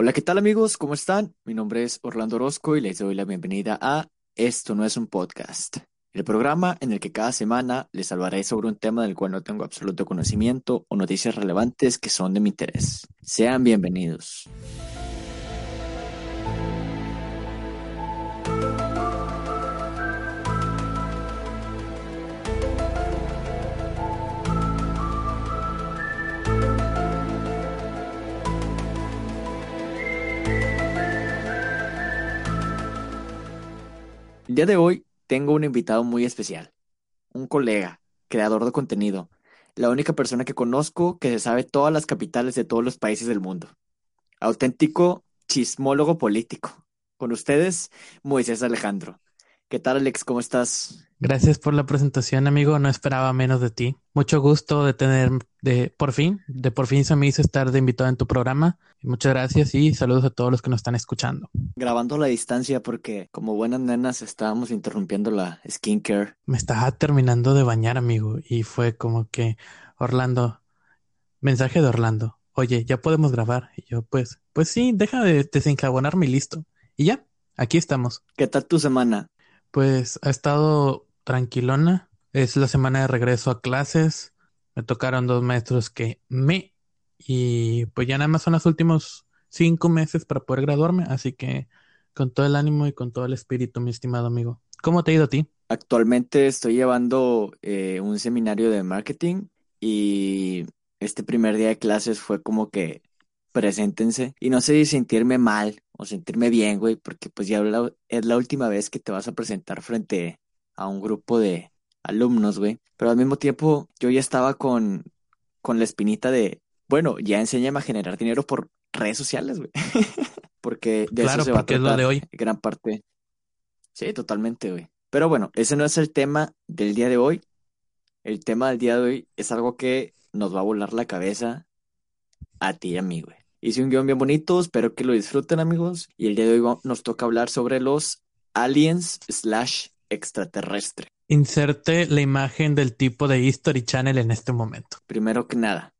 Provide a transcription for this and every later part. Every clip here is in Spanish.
Hola, ¿qué tal amigos? ¿Cómo están? Mi nombre es Orlando Orozco y les doy la bienvenida a Esto no es un podcast, el programa en el que cada semana les hablaré sobre un tema del cual no tengo absoluto conocimiento o noticias relevantes que son de mi interés. Sean bienvenidos. El día de hoy tengo un invitado muy especial, un colega, creador de contenido, la única persona que conozco que se sabe todas las capitales de todos los países del mundo. Auténtico chismólogo político. Con ustedes, Moisés Alejandro. ¿Qué tal, Alex? ¿Cómo estás? Gracias por la presentación, amigo. No esperaba menos de ti. Mucho gusto de tener, de por fin, de por fin se me hizo estar de invitado en tu programa. Muchas gracias y saludos a todos los que nos están escuchando. Grabando a la distancia porque como buenas nenas estábamos interrumpiendo la skincare. Me estaba terminando de bañar, amigo, y fue como que Orlando, mensaje de Orlando. Oye, ya podemos grabar. Y yo, pues, pues sí, deja de desenjabonarme y listo. Y ya, aquí estamos. ¿Qué tal tu semana? Pues ha estado tranquilona. Es la semana de regreso a clases. Me tocaron dos maestros que me. Y pues ya nada más son los últimos cinco meses para poder graduarme. Así que con todo el ánimo y con todo el espíritu, mi estimado amigo. ¿Cómo te ha ido a ti? Actualmente estoy llevando eh, un seminario de marketing y este primer día de clases fue como que preséntense. Y no sé si sentirme mal o sentirme bien, güey, porque pues ya es la última vez que te vas a presentar frente a un grupo de alumnos, güey. Pero al mismo tiempo yo ya estaba con, con la espinita de, bueno, ya enséñame a generar dinero por redes sociales, güey. porque de claro, eso se va a porque es lo de hoy. gran parte. Sí, totalmente, güey. Pero bueno, ese no es el tema del día de hoy. El tema del día de hoy es algo que nos va a volar la cabeza a ti y a mí, güey. Hice un guion bien bonito, espero que lo disfruten, amigos. Y el día de hoy nos toca hablar sobre los aliens slash extraterrestre. Inserte la imagen del tipo de History Channel en este momento. Primero que nada,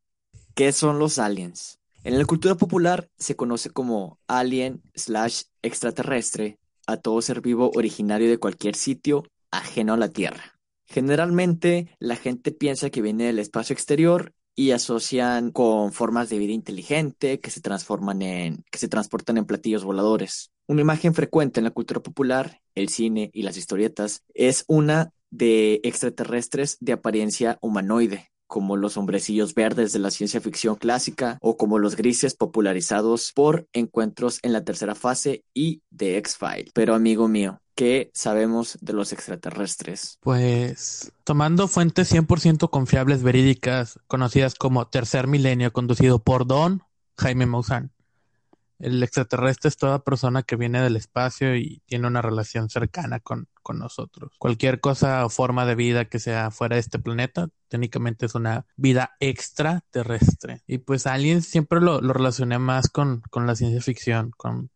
¿qué son los aliens? En la cultura popular se conoce como alien slash extraterrestre a todo ser vivo originario de cualquier sitio ajeno a la Tierra. Generalmente la gente piensa que viene del espacio exterior y asocian con formas de vida inteligente que se transforman en, que se transportan en platillos voladores. Una imagen frecuente en la cultura popular, el cine y las historietas es una de extraterrestres de apariencia humanoide, como los hombrecillos verdes de la ciencia ficción clásica o como los grises popularizados por encuentros en la tercera fase y de X-Files. Pero amigo mío, ¿Qué sabemos de los extraterrestres? Pues tomando fuentes 100% confiables, verídicas, conocidas como Tercer Milenio, conducido por Don Jaime Maussan. El extraterrestre es toda persona que viene del espacio y tiene una relación cercana con, con nosotros. Cualquier cosa o forma de vida que sea fuera de este planeta, técnicamente es una vida extraterrestre. Y pues alguien siempre lo, lo relacioné más con, con la ciencia ficción, con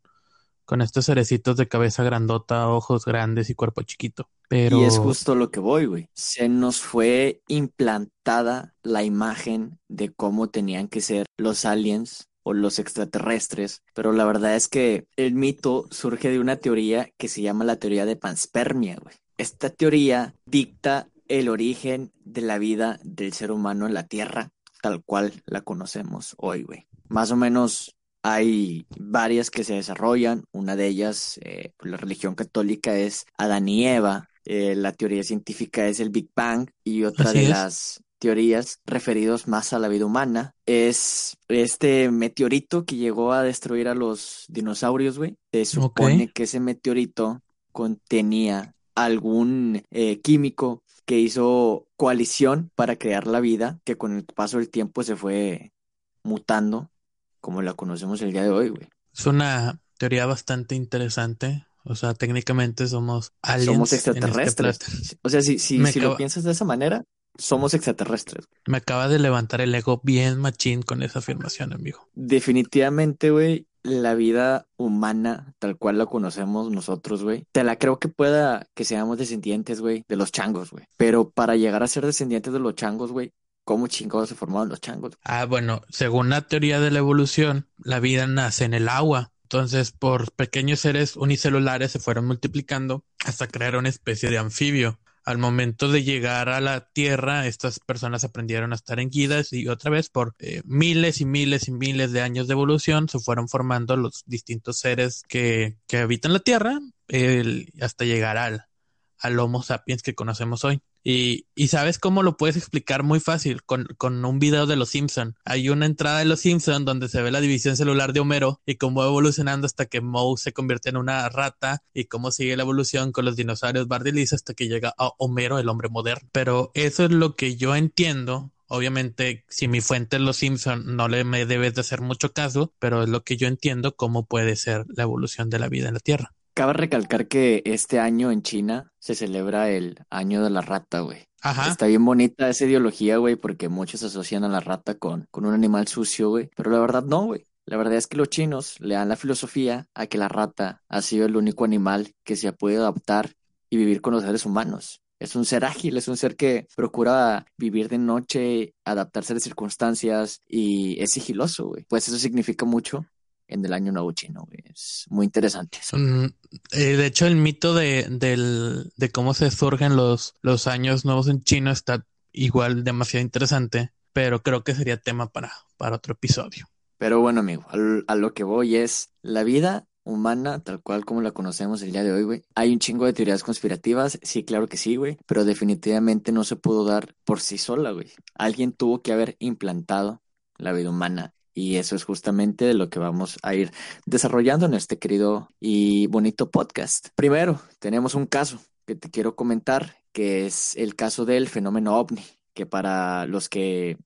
con estos cerecitos de cabeza grandota, ojos grandes y cuerpo chiquito. Pero... Y es justo lo que voy, güey. Se nos fue implantada la imagen de cómo tenían que ser los aliens o los extraterrestres, pero la verdad es que el mito surge de una teoría que se llama la teoría de panspermia, güey. Esta teoría dicta el origen de la vida del ser humano en la Tierra, tal cual la conocemos hoy, güey. Más o menos hay varias que se desarrollan, una de ellas, eh, la religión católica es Adán y Eva, eh, la teoría científica es el Big Bang y otra Así de es. las teorías referidos más a la vida humana es este meteorito que llegó a destruir a los dinosaurios, güey. Se supone que ese meteorito contenía algún eh, químico que hizo coalición para crear la vida, que con el paso del tiempo se fue mutando como la conocemos el día de hoy, güey. Es una teoría bastante interesante. O sea, técnicamente somos aliens. Somos este extraterrestres. o sea, si, si, si lo piensas de esa manera, somos extraterrestres. Me acaba de levantar el ego bien machín con esa afirmación, amigo. Definitivamente, güey, la vida humana, tal cual la conocemos nosotros, güey, te la creo que pueda que seamos descendientes, güey, de los changos, güey. Pero para llegar a ser descendientes de los changos, güey, cómo chingados se formaron los changos. Ah, bueno, según la teoría de la evolución, la vida nace en el agua. Entonces, por pequeños seres unicelulares se fueron multiplicando hasta crear una especie de anfibio. Al momento de llegar a la Tierra, estas personas aprendieron a estar en guidas y otra vez por eh, miles y miles y miles de años de evolución se fueron formando los distintos seres que, que habitan la Tierra hasta llegar al, al Homo sapiens que conocemos hoy. Y, y, sabes cómo lo puedes explicar muy fácil con, un video de los Simpson. Hay una entrada de los Simpson donde se ve la división celular de Homero y cómo va evolucionando hasta que Moe se convierte en una rata y cómo sigue la evolución con los dinosaurios Bart y hasta que llega a Homero, el hombre moderno. Pero eso es lo que yo entiendo Obviamente, si mi fuente es Los Simpson, no le me debes de hacer mucho caso, pero es lo que yo entiendo cómo puede ser la evolución de la vida en la Tierra. Cabe recalcar que este año en China se celebra el año de la rata, güey. Ajá. Está bien bonita esa ideología, güey, porque muchos asocian a la rata con, con un animal sucio, güey. Pero la verdad no, güey. La verdad es que los chinos le dan la filosofía a que la rata ha sido el único animal que se ha podido adaptar y vivir con los seres humanos. Es un ser ágil, es un ser que procura vivir de noche, adaptarse a las circunstancias y es sigiloso, güey. Pues eso significa mucho en el año nuevo chino. Es muy interesante. Mm, eh, de hecho, el mito de, de cómo se surgen los, los años nuevos en China está igual demasiado interesante, pero creo que sería tema para, para otro episodio. Pero bueno, amigo, a lo que voy es la vida humana, tal cual como la conocemos el día de hoy, güey. Hay un chingo de teorías conspirativas, sí, claro que sí, güey, pero definitivamente no se pudo dar por sí sola, güey. Alguien tuvo que haber implantado la vida humana y eso es justamente de lo que vamos a ir desarrollando en este querido y bonito podcast. Primero, tenemos un caso que te quiero comentar, que es el caso del fenómeno ovni, que para los que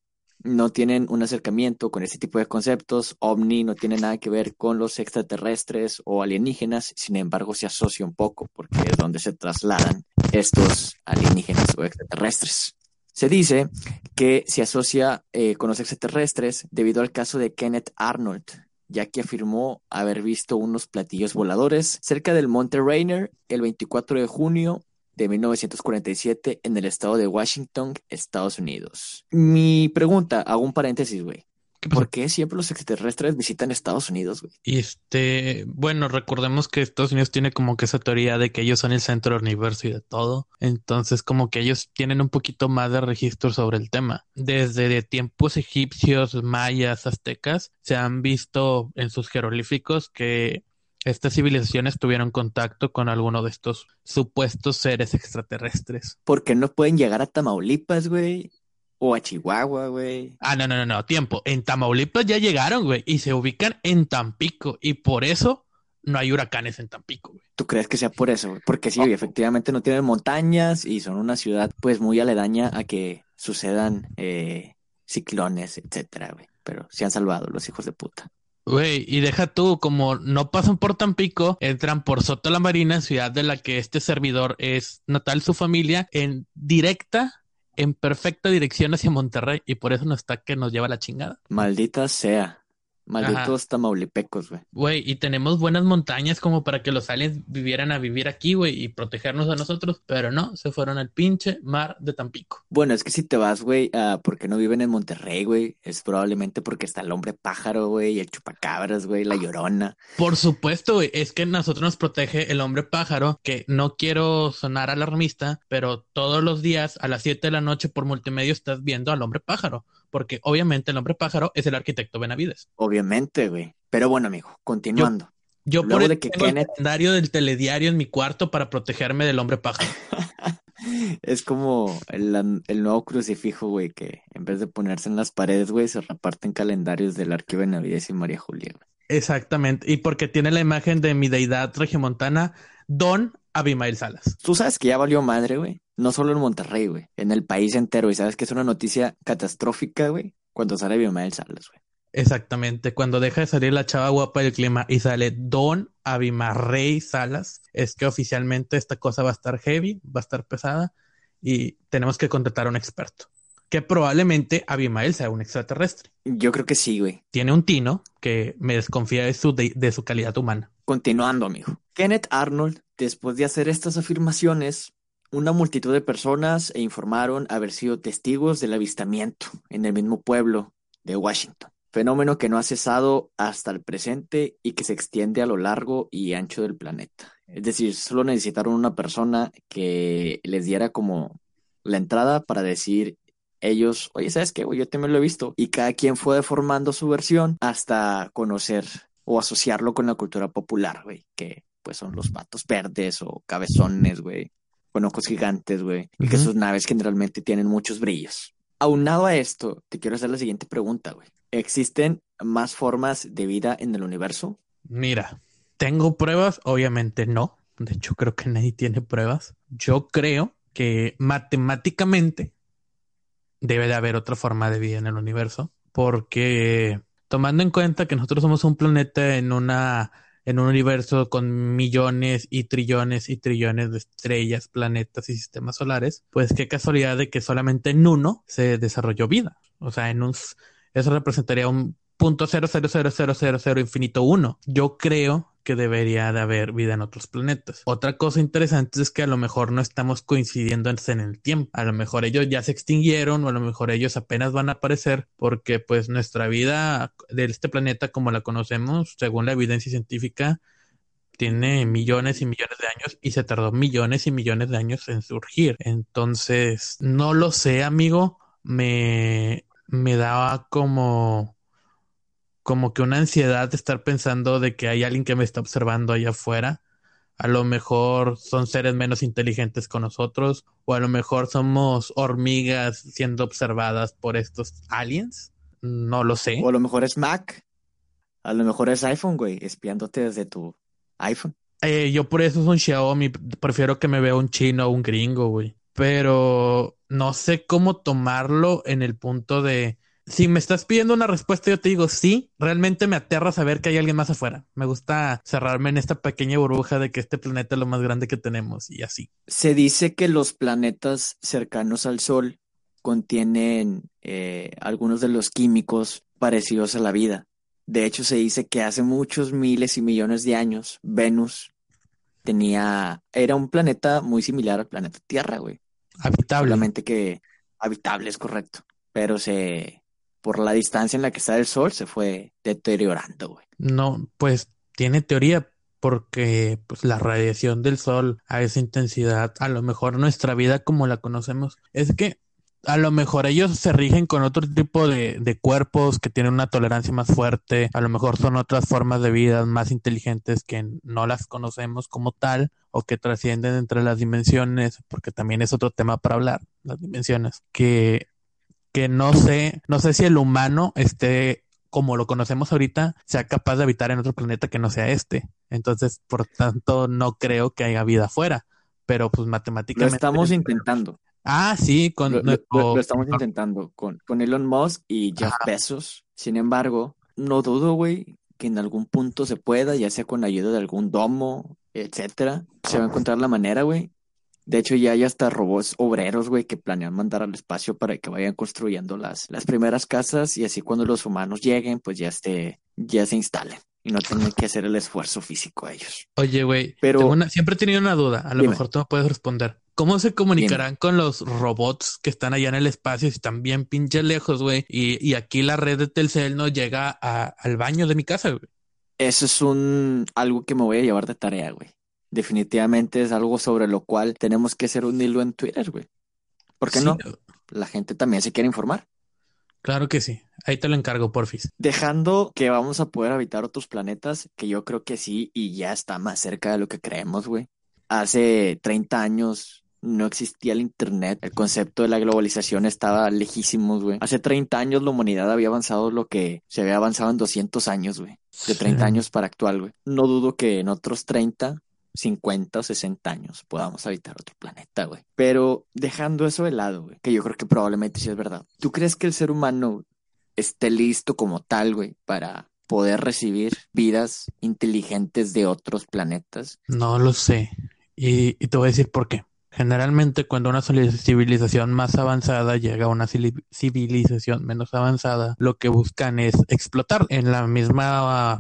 no tienen un acercamiento con este tipo de conceptos, ovni no tiene nada que ver con los extraterrestres o alienígenas, sin embargo se asocia un poco porque es donde se trasladan estos alienígenas o extraterrestres. Se dice que se asocia eh, con los extraterrestres debido al caso de Kenneth Arnold, ya que afirmó haber visto unos platillos voladores cerca del Monte Rainer el 24 de junio de 1947 en el estado de Washington, Estados Unidos. Mi pregunta, hago un paréntesis, güey. ¿Por qué siempre los extraterrestres visitan Estados Unidos, güey? Este, bueno, recordemos que Estados Unidos tiene como que esa teoría de que ellos son el centro del universo y de todo. Entonces, como que ellos tienen un poquito más de registro sobre el tema. Desde tiempos egipcios, mayas, aztecas, se han visto en sus jeroglíficos que estas civilizaciones tuvieron contacto con alguno de estos supuestos seres extraterrestres. ¿Por qué no pueden llegar a Tamaulipas, güey? O a Chihuahua, güey. Ah, no, no, no, no, tiempo. En Tamaulipas ya llegaron, güey, y se ubican en Tampico, y por eso no hay huracanes en Tampico, güey. ¿Tú crees que sea por eso? Porque sí, efectivamente no tienen montañas y son una ciudad, pues, muy aledaña a que sucedan eh, ciclones, etcétera, güey. Pero se han salvado los hijos de puta. Güey, y deja tú, como no pasan por Tampico, entran por Soto la Marina, ciudad de la que este servidor es natal, su familia, en directa en perfecta dirección hacia Monterrey y por eso no está que nos lleva la chingada. Maldita sea. Malditos tamaulipecos, güey. Güey, y tenemos buenas montañas como para que los aliens vivieran a vivir aquí, güey, y protegernos a nosotros, pero no, se fueron al pinche mar de Tampico. Bueno, es que si te vas, güey, uh, porque no viven en Monterrey, güey, es probablemente porque está el hombre pájaro, güey, el chupacabras, güey, la llorona. Por supuesto, güey, es que nosotros nos protege el hombre pájaro, que no quiero sonar alarmista, pero todos los días a las 7 de la noche por multimedia estás viendo al hombre pájaro porque obviamente el hombre pájaro es el arquitecto Benavides. Obviamente, güey. Pero bueno, amigo, continuando. Yo, por el calendario del telediario en mi cuarto para protegerme del hombre pájaro. es como el, nuevo crucifijo, güey, que en vez de ponerse en las paredes, güey, se reparten calendarios del Arquio Benavides y María Julia. Exactamente. Y porque tiene la imagen de mi deidad regiomontana, Don Abimael Salas. Tú sabes que ya valió madre, güey. No solo en Monterrey, güey. En el país entero. Y sabes que es una noticia catastrófica, güey. Cuando sale Abimael Salas, güey. Exactamente. Cuando deja de salir la chava guapa del clima y sale Don Abimarrey Salas, es que oficialmente esta cosa va a estar heavy, va a estar pesada y tenemos que contratar a un experto. Que probablemente Abimael sea un extraterrestre. Yo creo que sí, güey. Tiene un tino que me desconfía de su, de su calidad humana. Continuando, amigo. Kenneth Arnold, después de hacer estas afirmaciones, una multitud de personas e informaron haber sido testigos del avistamiento en el mismo pueblo de Washington, fenómeno que no ha cesado hasta el presente y que se extiende a lo largo y ancho del planeta. Es decir, solo necesitaron una persona que les diera como la entrada para decir ellos, oye, ¿sabes qué? Yo también lo he visto. Y cada quien fue deformando su versión hasta conocer o asociarlo con la cultura popular, güey, que pues son los patos verdes o cabezones, güey, con ojos gigantes, güey, y que sus naves generalmente tienen muchos brillos. Aunado a esto, te quiero hacer la siguiente pregunta, güey. ¿Existen más formas de vida en el universo? Mira, ¿tengo pruebas? Obviamente no. De hecho, creo que nadie tiene pruebas. Yo creo que matemáticamente debe de haber otra forma de vida en el universo, porque tomando en cuenta que nosotros somos un planeta en una en un universo con millones y trillones y trillones de estrellas, planetas y sistemas solares, pues qué casualidad de que solamente en uno se desarrolló vida. O sea, en un eso representaría un punto cero cero cero cero cero infinito uno. Yo creo que debería de haber vida en otros planetas. Otra cosa interesante es que a lo mejor no estamos coincidiendo en el tiempo. A lo mejor ellos ya se extinguieron o a lo mejor ellos apenas van a aparecer porque pues nuestra vida de este planeta como la conocemos, según la evidencia científica, tiene millones y millones de años y se tardó millones y millones de años en surgir. Entonces, no lo sé, amigo. Me, me daba como como que una ansiedad de estar pensando de que hay alguien que me está observando allá afuera. A lo mejor son seres menos inteligentes con nosotros, o a lo mejor somos hormigas siendo observadas por estos aliens. No lo sé. O a lo mejor es Mac. A lo mejor es iPhone, güey, espiándote desde tu iPhone. Eh, yo por eso es un Xiaomi. Prefiero que me vea un chino o un gringo, güey. Pero no sé cómo tomarlo en el punto de si me estás pidiendo una respuesta, yo te digo sí. Realmente me aterra saber que hay alguien más afuera. Me gusta cerrarme en esta pequeña burbuja de que este planeta es lo más grande que tenemos y así. Se dice que los planetas cercanos al Sol contienen eh, algunos de los químicos parecidos a la vida. De hecho, se dice que hace muchos miles y millones de años, Venus tenía, era un planeta muy similar al planeta Tierra, güey. Habitable. Solamente que habitable es correcto, pero se, por la distancia en la que está el Sol, se fue deteriorando, güey. No, pues tiene teoría porque pues, la radiación del Sol a esa intensidad, a lo mejor nuestra vida como la conocemos, es que a lo mejor ellos se rigen con otro tipo de, de, cuerpos que tienen una tolerancia más fuerte, a lo mejor son otras formas de vida más inteligentes que no las conocemos como tal o que trascienden entre las dimensiones, porque también es otro tema para hablar, las dimensiones, que que no sé, no sé si el humano esté como lo conocemos ahorita, sea capaz de habitar en otro planeta que no sea este. Entonces, por tanto, no creo que haya vida afuera. Pero pues matemáticamente. Lo estamos intentando. Ah, sí, con lo, estamos intentando con, con Elon Musk y Jeff Bezos. Sin embargo, no dudo, güey, que en algún punto se pueda, ya sea con la ayuda de algún domo, etcétera, se va a encontrar la manera, güey, de hecho, ya hay hasta robots obreros, güey, que planean mandar al espacio para que vayan construyendo las, las primeras casas y así cuando los humanos lleguen, pues ya esté, ya se instalen y no tengan que hacer el esfuerzo físico a ellos. Oye, güey, pero siempre he tenido una duda, a lo mejor tú me puedes responder. ¿Cómo se comunicarán con los robots que están allá en el espacio si están bien pinche lejos, güey? Y, y, aquí la red de Telcel no llega al baño de mi casa, güey. Eso es un algo que me voy a llevar de tarea, güey definitivamente es algo sobre lo cual tenemos que hacer un hilo en Twitter, güey. ¿Por qué no? La gente también se quiere informar. Claro que sí. Ahí te lo encargo, porfis. Dejando que vamos a poder habitar otros planetas, que yo creo que sí, y ya está más cerca de lo que creemos, güey. Hace 30 años no existía el Internet, el concepto de la globalización estaba lejísimo, güey. Hace 30 años la humanidad había avanzado lo que se había avanzado en 200 años, güey. De 30 años para actual, güey. No dudo que en otros 30 50 o 60 años podamos habitar otro planeta, güey. Pero dejando eso de lado, güey, que yo creo que probablemente sí es verdad. ¿Tú crees que el ser humano esté listo como tal, güey, para poder recibir vidas inteligentes de otros planetas? No lo sé. Y, te voy a decir por qué. Generalmente cuando una civilización más avanzada llega a una civilización menos avanzada, lo que buscan es explotar en la misma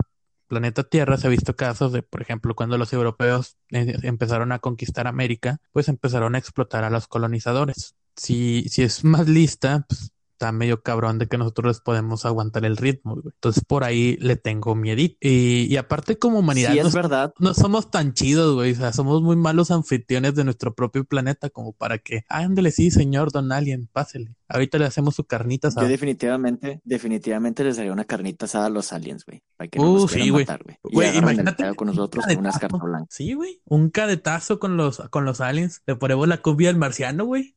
planeta Tierra se ha visto casos de, por ejemplo, cuando los europeos eh, empezaron a conquistar América, pues empezaron a explotar a los colonizadores. Si, si es más lista, pues está medio cabrón de que nosotros les podemos aguantar el ritmo, güey. Entonces por ahí le tengo miedo. Y, y aparte como humanidad... Sí, es verdad. No somos tan chidos, güey. O sea, somos muy malos anfitriones de nuestro propio planeta como para que, ándale, sí, señor Don Alien, pásele. Ahorita le hacemos su carnita asada. Yo definitivamente, definitivamente les haría una carnita asada a los aliens, güey. Para que no Uh, nos sí, güey. matar, güey. Güey, imagínate con un nosotros con unas cartas blancas. Sí, güey. Un cadetazo con los, con los aliens. Le ponemos la cumbia al marciano, güey.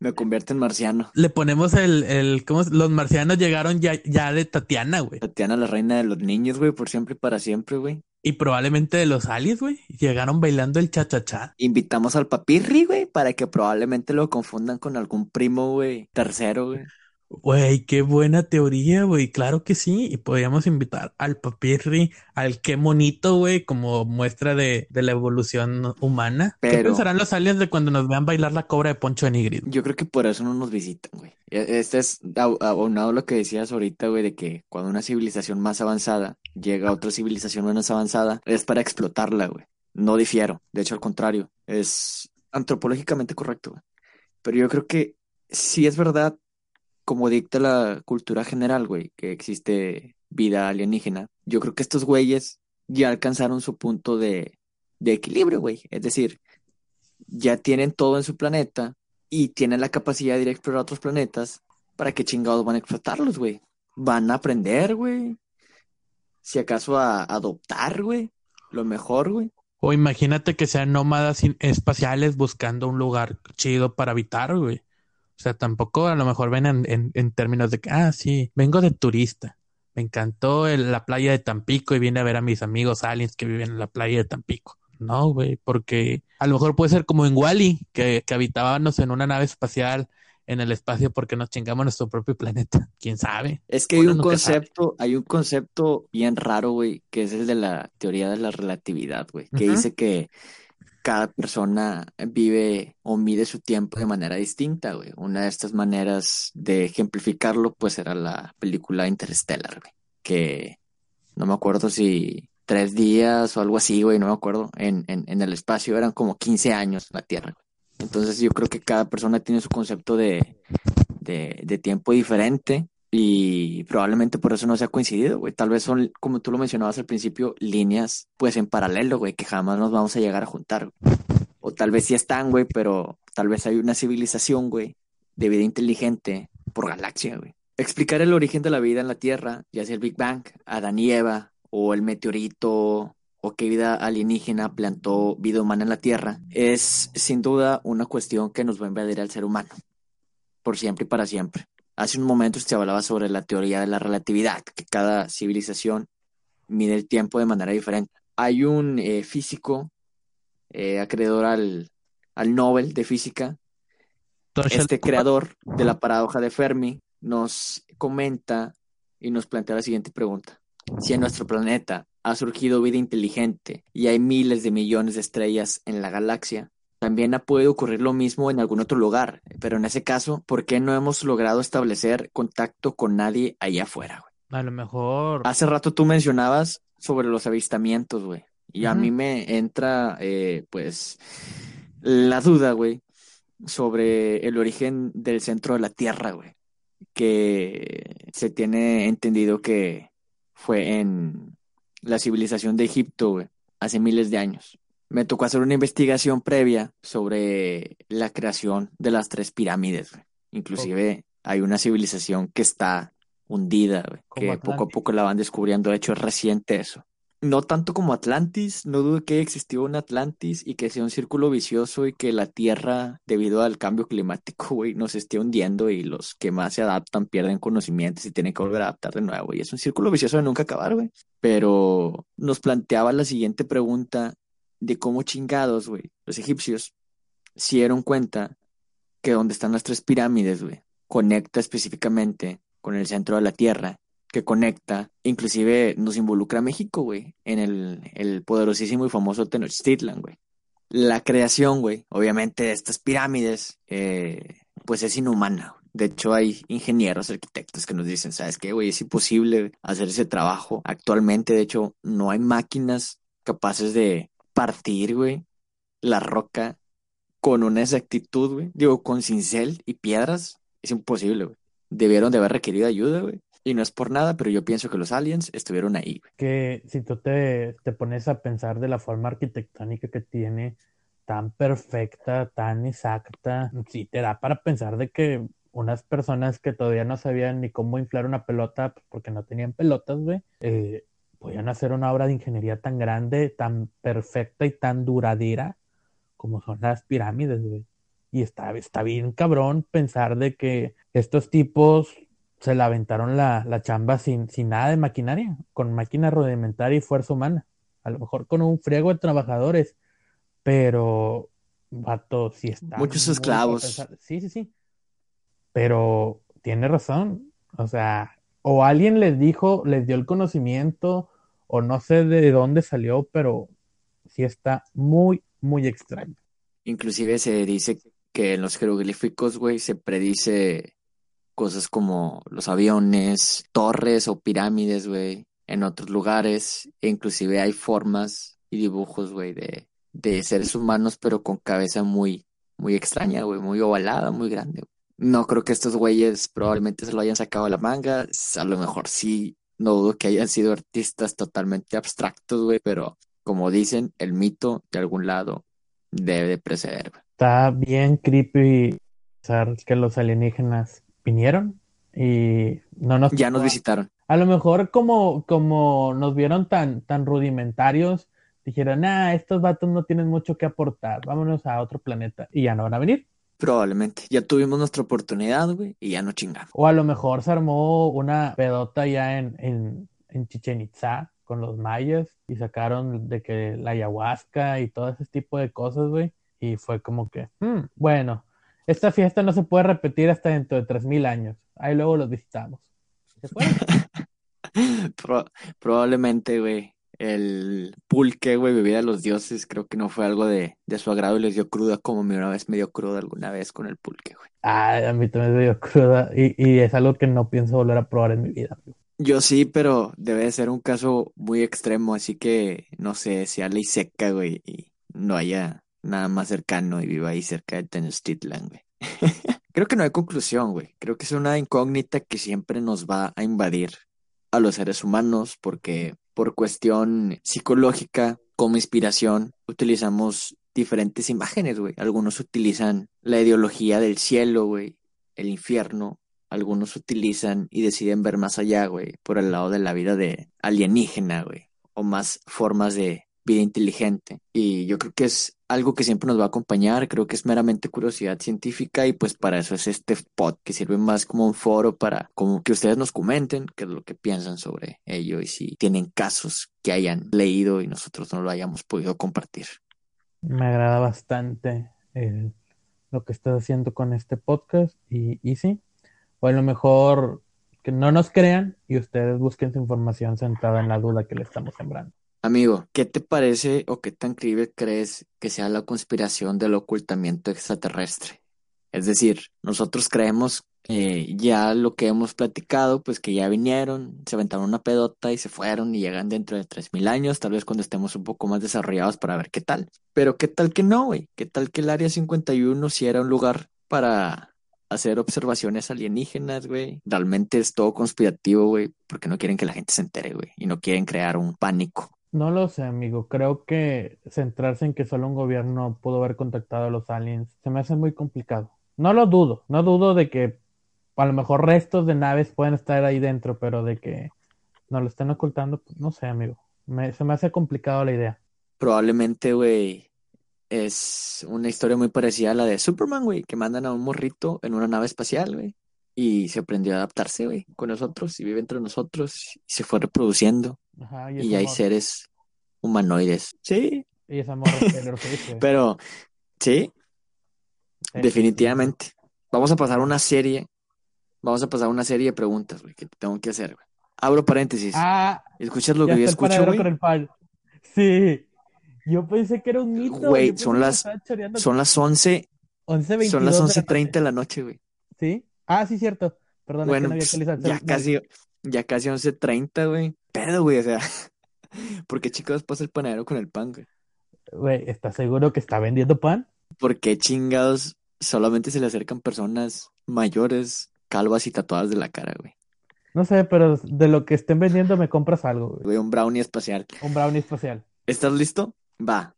Me convierte en marciano. Le ponemos el, el, ¿cómo? es? Los marcianos llegaron ya, ya de Tatiana, güey. Tatiana, la reina de los niños, güey, por siempre y para siempre, güey. Y probablemente de los aliens, güey. Llegaron bailando el cha-cha-cha. Invitamos al papirri, güey, para que probablemente lo confundan con algún primo, güey, tercero, güey. Güey, qué buena teoría, güey. Claro que sí. Y podríamos invitar al papirri, al qué monito, güey, como muestra de, de la evolución humana. ¿Qué Pero- pensarán los aliens de cuando nos vean bailar la cobra de Poncho de Nigris? Yo creo que por eso no nos visitan, güey. E- Este es au- aunado a lo que decías ahorita, güey, de que cuando una civilización más avanzada llega a otra civilización menos avanzada, es para explotarla, güey. No difiero. De hecho, al contrario, es antropológicamente correcto, güey. Pero yo creo que sí es verdad, como dicta la cultura general, güey, que existe vida alienígena. Yo creo que estos güeyes ya alcanzaron su punto de, equilibrio, güey. Es decir, ya tienen todo en su planeta y tienen la capacidad de ir a explorar otros planetas, ¿para qué chingados van a explotarlos, güey? Van a aprender, güey. Si acaso a adoptar, güey. Lo mejor, güey. O imagínate que sean nómadas espaciales buscando un lugar chido para habitar, güey. O sea, tampoco a lo mejor ven en, en- en términos de que, ah, sí, vengo de turista. Me encantó el- la playa de Tampico y vine a ver a mis amigos aliens que viven en la playa de Tampico. No, güey, porque a lo mejor puede ser como en Wally, que, que habitábamos en una nave espacial en el espacio porque nos chingamos nuestro propio planeta. ¿Quién sabe? Es que hay Uno un sabe. concepto, hay un concepto bien raro, güey, que es el de la teoría de la relatividad, güey, que dice que cada persona vive o mide su tiempo de manera distinta, güey. Una de estas maneras de ejemplificarlo, pues, era la película Interstellar, güey, que no me acuerdo si tres días o algo así, güey, no me acuerdo, en, en, en el espacio eran como 15 años la Tierra, güey. Entonces yo creo que cada persona tiene su concepto de, de, de tiempo diferente y probablemente por eso no se ha coincidido, güey. Tal vez son, como tú lo mencionabas al principio, líneas pues en paralelo, güey, que jamás nos vamos a llegar a juntar. O tal vez sí están, güey, pero tal vez hay una civilización, güey, de vida inteligente por galaxia, güey. Explicar el origen de la vida en la Tierra, ya sea el Big Bang, Adán y Eva, o el meteorito, o qué vida alienígena plantó vida humana en la Tierra, es sin duda una cuestión que nos va a invadir al ser humano, por siempre y para siempre. Hace un momento se hablaba sobre la teoría de la relatividad, que cada civilización mide el tiempo de manera diferente. Hay un eh, físico eh, acreedor al, al Nobel de Física, este creador de la paradoja de Fermi, nos comenta y nos plantea la siguiente pregunta. Si en nuestro planeta ha surgido vida inteligente y hay miles de millones de estrellas en la galaxia, también ha podido ocurrir lo mismo en algún otro lugar, pero en ese caso, ¿por qué no hemos logrado establecer contacto con nadie allá afuera? güey? A lo mejor. Hace rato tú mencionabas sobre los avistamientos, güey, y a mí me entra, eh, pues, la duda, güey, sobre el origen del centro de la Tierra, güey, que se tiene entendido que fue en la civilización de Egipto, güey, hace miles de años. Me tocó hacer una investigación previa sobre la creación de las tres pirámides, güey. Inclusive hay una civilización que está hundida, güey, que poco a poco la van descubriendo. De hecho, es reciente eso. No tanto como Atlantis, no dudo que haya existido un Atlantis y que sea un círculo vicioso y que la Tierra, debido al cambio climático, güey, nos esté hundiendo y los que más se adaptan pierden conocimientos y tienen que volver a adaptar de nuevo. Y es un círculo vicioso de nunca acabar, güey. Pero nos planteaba la siguiente pregunta de cómo chingados, güey, los egipcios se dieron cuenta que donde están las tres pirámides, güey, conecta específicamente con el centro de la Tierra que conecta, inclusive nos involucra a México, güey, en el, el poderosísimo y famoso Tenochtitlan, güey. La creación, güey, obviamente de estas pirámides, eh, pues es inhumana. De hecho, hay ingenieros, arquitectos que nos dicen, ¿sabes qué, güey? Es imposible hacer ese trabajo. Actualmente, de hecho, no hay máquinas capaces de partir, güey, la roca con una exactitud, güey. Digo, con cincel y piedras, es imposible, güey. Debieron de haber requerido ayuda, güey. Y no es por nada, pero yo pienso que los aliens estuvieron ahí. Que si tú te, te pones a pensar de la forma arquitectónica que tiene, tan perfecta, tan exacta, sí te da para pensar de que unas personas que todavía no sabían ni cómo inflar una pelota, pues, porque no tenían pelotas, güey, eh, podían hacer una obra de ingeniería tan grande, tan perfecta y tan duradera como son las pirámides, güey. Y está, está bien cabrón pensar de que estos tipos se la aventaron la, la chamba sin, sin nada de maquinaria, con máquina rudimentaria y fuerza humana. A lo mejor con un friego de trabajadores, pero, vato, sí está. Muchos esclavos. Sí, sí, sí. Pero tiene razón. O sea, o alguien les dijo, les dio el conocimiento, o no sé de dónde salió, pero sí está muy, muy extraño. Inclusive se dice que en los jeroglíficos, güey, se predice cosas como los aviones, torres o pirámides, güey, en otros lugares. E inclusive hay formas y dibujos, güey, de, de seres humanos, pero con cabeza muy, muy extraña, güey, muy ovalada, muy grande. No creo que estos güeyes probablemente se lo hayan sacado a la manga. A lo mejor sí, no dudo que hayan sido artistas totalmente abstractos, güey, pero como dicen, el mito de algún lado debe de preceder. Está bien creepy pensar que los alienígenas vinieron y no nos... Ya nos visitaron. A lo mejor como, como nos vieron tan, tan rudimentarios, dijeron, ah, estos vatos no tienen mucho que aportar, vámonos a otro planeta y ya no van a venir. Probablemente. Ya tuvimos nuestra oportunidad, güey, y ya no chingamos. O a lo mejor se armó una pedota ya en, en, en Chichen Itza con los mayas y sacaron de que la ayahuasca y todo ese tipo de cosas, güey. Y fue como que, hmm, bueno, esta fiesta no se puede repetir hasta dentro de 3000 años. Ahí luego los visitamos. ¿Se fue? probablemente, güey el pulque, güey, bebida de los dioses, creo que no fue algo de, de su agrado y les dio cruda como mi una vez me dio cruda alguna vez con el pulque, güey. Ah, a mí también me dio cruda y, y es algo que no pienso volver a probar en mi vida. Yo sí, pero debe de ser un caso muy extremo, así que no sé, si ley seca, güey, y no haya nada más cercano y viva ahí cerca de Tenochtitlan, güey. Creo que no hay conclusión, güey. Creo que es una incógnita que siempre nos va a invadir a los seres humanos porque por cuestión psicológica, como inspiración, utilizamos diferentes imágenes, güey. Algunos utilizan la ideología del cielo, güey, el infierno. Algunos utilizan y deciden ver más allá, güey, por el lado de la vida de alienígena, güey, o más formas de vida inteligente. Y yo creo que es algo que siempre nos va a acompañar, creo que es meramente curiosidad científica y pues para eso es este pod que sirve más como un foro para como que ustedes nos comenten qué es lo que piensan sobre ello y si tienen casos que hayan leído y nosotros no lo hayamos podido compartir. Me agrada bastante lo que estás haciendo con este podcast y, y sí, o a lo mejor que no nos crean y ustedes busquen su información centrada en la duda que le estamos sembrando. Amigo, ¿qué te parece o qué tan creíble crees que sea la conspiración del ocultamiento extraterrestre? Es decir, nosotros creemos eh, ya lo que hemos platicado, pues que ya vinieron, se aventaron una pedota y se fueron y llegan dentro de 3.000 años, tal vez cuando estemos un poco más desarrollados para ver qué tal. Pero qué tal que no, güey, qué tal que el Área 51 si era un lugar para hacer observaciones alienígenas, güey. Realmente es todo conspirativo, güey, porque no quieren que la gente se entere, güey, y no quieren crear un pánico. No lo sé, amigo. Creo que centrarse en que solo un gobierno pudo haber contactado a los aliens se me hace muy complicado. No lo dudo, no dudo de que a lo mejor restos de naves pueden estar ahí dentro, pero de que no lo estén ocultando, pues no sé, amigo. se me hace complicado la idea. Probablemente, güey, es una historia muy parecida a la de Superman, güey, que mandan a un morrito en una nave espacial, güey. Y se aprendió a adaptarse, güey, con nosotros y vive entre nosotros y se fue reproduciendo y, hay seres humanoides. Sí. Y esa morra Pero, sí, definitivamente. Vamos a pasar una serie. Vamos a pasar una serie de preguntas, güey, que tengo que hacer, güey. Abro paréntesis. Ah, ¿Escuchas lo que yo escucho, güey? Sí. Yo pensé que era un mito. Güey, son las, son las 11. 11 son las 11.30 de la noche, güey. ¿Sí? Ah, sí, cierto. Perdón, Bueno, no había pues, ya casi, ya casi 11.30, güey. Pedo, güey, o sea. ¿Por qué chicos pasa el panadero con el pan, güey? Güey, ¿estás seguro que está vendiendo pan? ¿Por qué chingados solamente se le acercan personas mayores, calvas y tatuadas de la cara, güey? No sé, pero de lo que estén vendiendo me compras algo, güey. Güey, un brownie espacial. Un brownie espacial. ¿Estás listo? Va.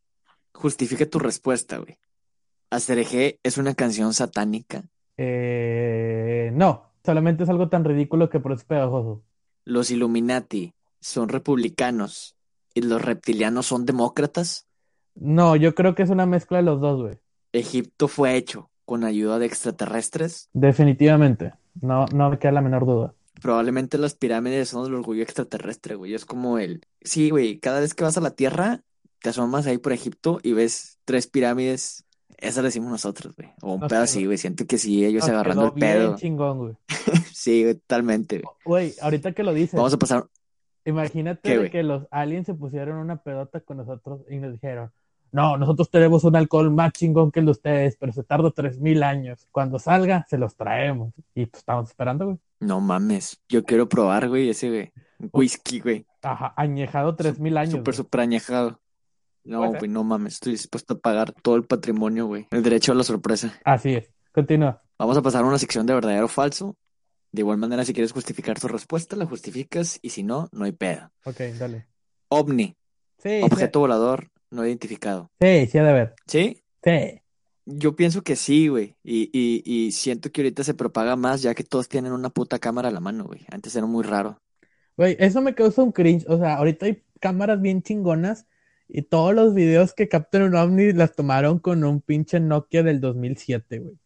Justifica tu respuesta, güey. Asterejé es una canción satánica. Eh, no, solamente es algo tan ridículo que por eso es pegajoso. Los Illuminati son republicanos y los reptilianos son demócratas. No, yo creo que es una mezcla de los dos, güey. Egipto fue hecho con ayuda de extraterrestres. Definitivamente. No, no me queda la menor duda. Probablemente las pirámides son el orgullo extraterrestre, güey. Es como el... Sí, güey, cada vez que vas a la Tierra, te asomas ahí por Egipto y ves tres pirámides. Esas decimos nosotros, güey. O un pedo así, güey. Siento que sí, ellos agarrando el pedo. bien chingón, güey. Sí, güey, totalmente, güey. Güey, ahorita que lo dices, Vamos a pasar... imagínate que los aliens se pusieron una pedota con nosotros y nos dijeron, no, nosotros tenemos un alcohol más chingón que el de ustedes, pero se tardó tres mil años. Cuando salga, se los traemos. Y pues estamos esperando, güey. No mames. Yo quiero probar, güey, ese, güey. Un whisky, güey. Ajá, añejado tres mil años. Súper, súper añejado. No, güey, no mames. Estoy dispuesto a pagar todo el patrimonio, güey. El derecho a la sorpresa. Así es. Continúa. Vamos a pasar a una sección de verdadero o falso. De igual manera, si quieres justificar tu respuesta, la justificas. Y si no, no hay pedo. Ok, dale. OVNI, Sí, objeto volador no identificado. sí, sí, ha de ver. ¿Sí? Sí. Yo pienso que sí, güey. Y, y, y siento que ahorita se propaga más ya que todos tienen una puta cámara a la mano, güey. Antes era muy raro. Güey, eso me causa un cringe. O sea, ahorita hay cámaras bien chingonas y todos los videos que captan un ovni las tomaron con un pinche Nokia del 2007, güey.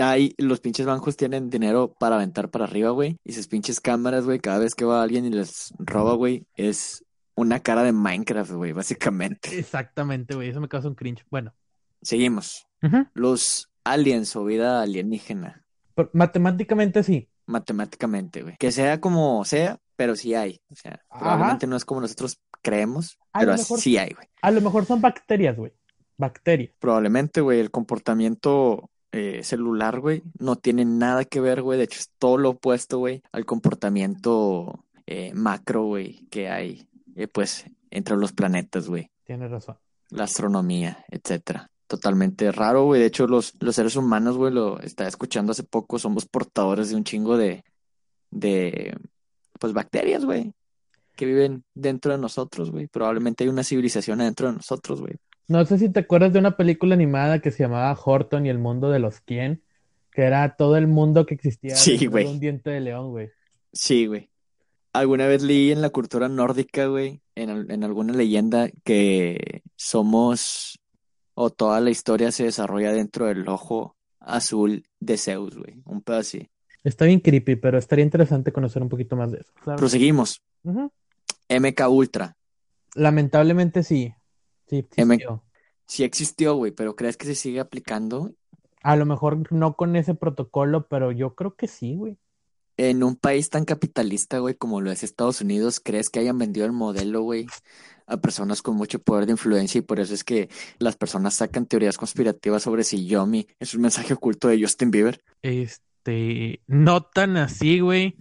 Ahí los pinches bancos tienen dinero para aventar para arriba, güey. Y sus pinches cámaras, güey, cada vez que va alguien y les roba, güey, es una cara de Minecraft, güey, básicamente. Exactamente, güey. Eso me causa un cringe. Bueno. Seguimos. Los aliens o vida alienígena, matemáticamente sí. matemáticamente, güey. Que sea como sea, pero sí hay. O sea, Ajá. probablemente no es como nosotros creemos, A pero mejor- sí hay, güey. A lo mejor son bacterias, güey. Bacterias. Probablemente, güey, el comportamiento eh, celular, güey, no tiene nada que ver, güey. De hecho, es todo lo opuesto, güey, al comportamiento eh, macro, güey, que hay, eh, pues, entre los planetas, güey. Tienes razón. La astronomía, etcétera. Totalmente raro, güey. De hecho, los, los seres humanos, güey, lo estaba escuchando hace poco, somos portadores de un chingo de, de, pues, bacterias, güey, que viven dentro de nosotros, güey. Probablemente hay una civilización adentro de nosotros, güey. No sé si te acuerdas de una película animada que se llamaba Horton y el mundo de los quién, que era todo el mundo que existía Sí, güey. un diente de león, güey. Sí, güey. Alguna vez leí en la cultura nórdica, güey, en, en alguna leyenda que somos, o toda la historia se desarrolla dentro del ojo azul de Zeus, güey. Un pedo así. Está bien creepy, pero estaría interesante conocer un poquito más de eso. Proseguimos. Ujú. MK Ultra. Lamentablemente sí. Sí, existió. Sí existió, güey, pero ¿crees que se sigue aplicando? A lo mejor no con ese protocolo, pero yo creo que sí, güey. En un país tan capitalista, güey, como lo es Estados Unidos, ¿crees que hayan vendido el modelo, güey, a personas con mucho poder de influencia? Y por eso es que las personas sacan teorías conspirativas sobre si Yomi es un mensaje oculto de Justin Bieber. Este, no tan así, güey.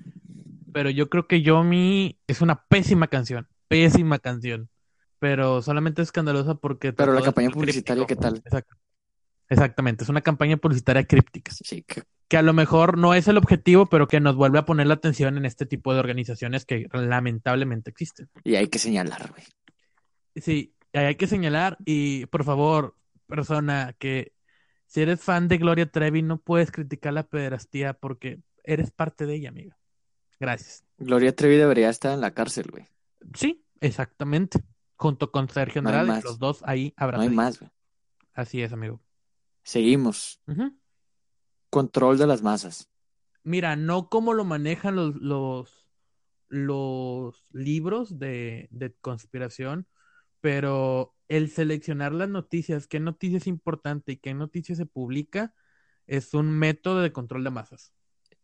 Pero yo creo que Yomi es una pésima canción. Pésima canción. Pero solamente es escandalosa porque Pero la campaña publicitaria, ¿qué tal? Exacto. Exactamente, es una campaña publicitaria críptica. Sí, que- Que a lo mejor no es el objetivo, pero que nos vuelve a poner la atención en este tipo de organizaciones que lamentablemente existen. y hay que señalar, güey. Sí, hay que señalar y por favor, persona que si eres fan de Gloria Trevi no puedes criticar la pederastía porque eres parte de ella, amiga. Gracias. Gloria Trevi debería estar en la cárcel, güey. Sí, exactamente. Junto con Sergio No Andrade, los dos ahí No hay más, güey. Así es, amigo. Seguimos. Control de las masas. Mira, no como lo manejan los, los, los libros de, de conspiración, pero el seleccionar las noticias, qué noticia es importante y qué noticia se publica, es un método de control de masas.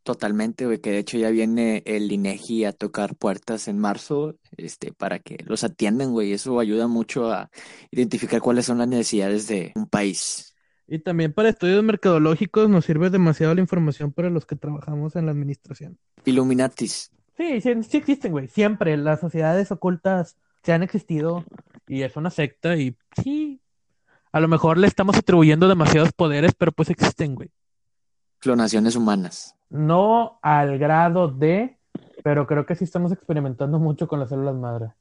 Totalmente, güey, que de hecho ya viene el INEGI a tocar puertas en marzo, este, para que los atiendan, güey. Eso ayuda mucho a identificar cuáles son las necesidades de un país. Y también para estudios mercadológicos nos sirve demasiado la información para los que trabajamos en la administración. Illuminatis. Sí, sí, sí existen, güey. Siempre las sociedades ocultas se han existido y es una secta y sí, a lo mejor le estamos atribuyendo demasiados poderes, pero pues existen, güey. Clonaciones humanas. No al grado de, pero creo que sí estamos experimentando mucho con las células madre.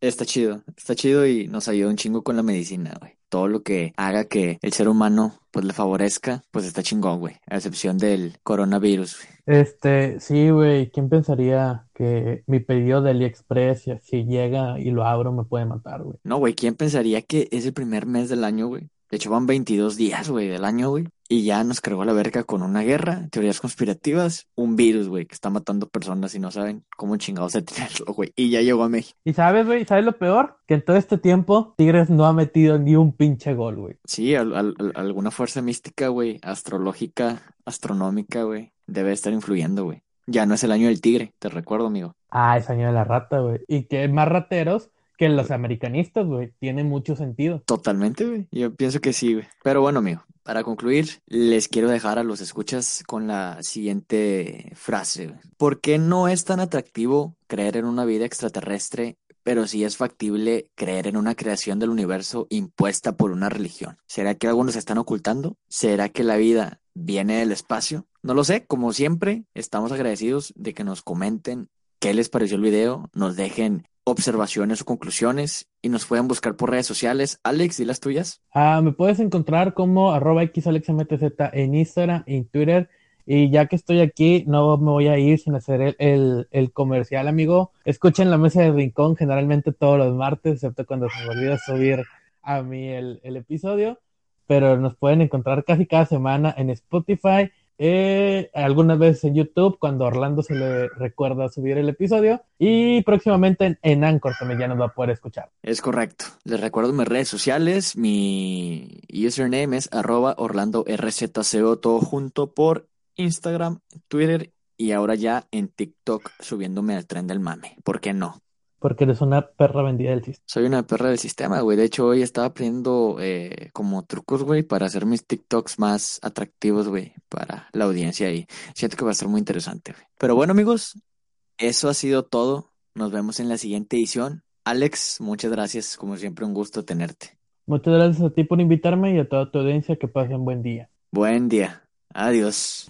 Está chido, está chido y nos ayuda un chingo con la medicina, güey. Todo lo que haga que el ser humano pues le favorezca, pues está chingón, güey. A excepción del coronavirus, güey. Este, sí, güey. ¿Quién pensaría que mi pedido de AliExpress, si llega y lo abro, me puede matar, güey? No, güey. ¿Quién pensaría que es el primer mes del año, güey? De hecho, van 22 días, güey, del año, güey. Y ya nos cargó la verga con una guerra, teorías conspirativas, un virus, güey, que está matando personas y no saben cómo chingados detenerlo, güey. Y ya llegó a México. Y sabes, güey, ¿sabes lo peor? Que en todo este tiempo Tigres no ha metido ni un pinche gol, güey. Sí, alguna fuerza mística, güey, astrológica, astronómica, güey, debe estar influyendo, güey. Ya no es el año del tigre, te recuerdo, amigo. Ah, es año de la rata, güey. Y que más rateros que los americanistas, güey. Tiene mucho sentido. Totalmente, güey. Yo pienso que sí, güey. Pero bueno, amigo, para concluir, les quiero dejar a los escuchas con la siguiente frase. ¿Por qué no es tan atractivo creer en una vida extraterrestre, pero sí es factible creer en una creación del universo impuesta por una religión? ¿Será que algo nos están ocultando? ¿Será que la vida viene del espacio? No lo sé, como siempre, estamos agradecidos de que nos comenten qué les pareció el video, nos dejen observaciones o conclusiones y nos pueden buscar por redes sociales. Alex, ¿y las tuyas? Ah, me puedes encontrar como arroba xalexmtz en Instagram y Twitter. Y ya que estoy aquí, no me voy a ir sin hacer el, el, comercial, amigo. Escuchen la mesa de rincón generalmente todos los martes, excepto cuando se me olvida subir a mí el, el episodio. Pero nos pueden encontrar casi cada semana en Spotify, eh, algunas veces en YouTube cuando Orlando se le recuerda subir el episodio y próximamente en, en, Anchor también ya nos va a poder escuchar. Es correcto. Les recuerdo mis redes sociales. Mi username es arroba Orlando RZCO todo junto por Instagram, Twitter y ahora ya en TikTok subiéndome al tren del mame. ¿Por qué no? Porque eres una perra vendida del sistema. Soy una perra del sistema, güey. De hecho, hoy estaba aprendiendo eh, como trucos, güey, para hacer mis TikToks más atractivos, güey, para la audiencia y siento que va a ser muy interesante, güey. Pero bueno, amigos, eso ha sido todo. Nos vemos en la siguiente edición. Alex, muchas gracias. Como siempre, un gusto tenerte. Muchas gracias a ti por invitarme y a toda tu audiencia. Que pasen buen día. Buen día. Adiós.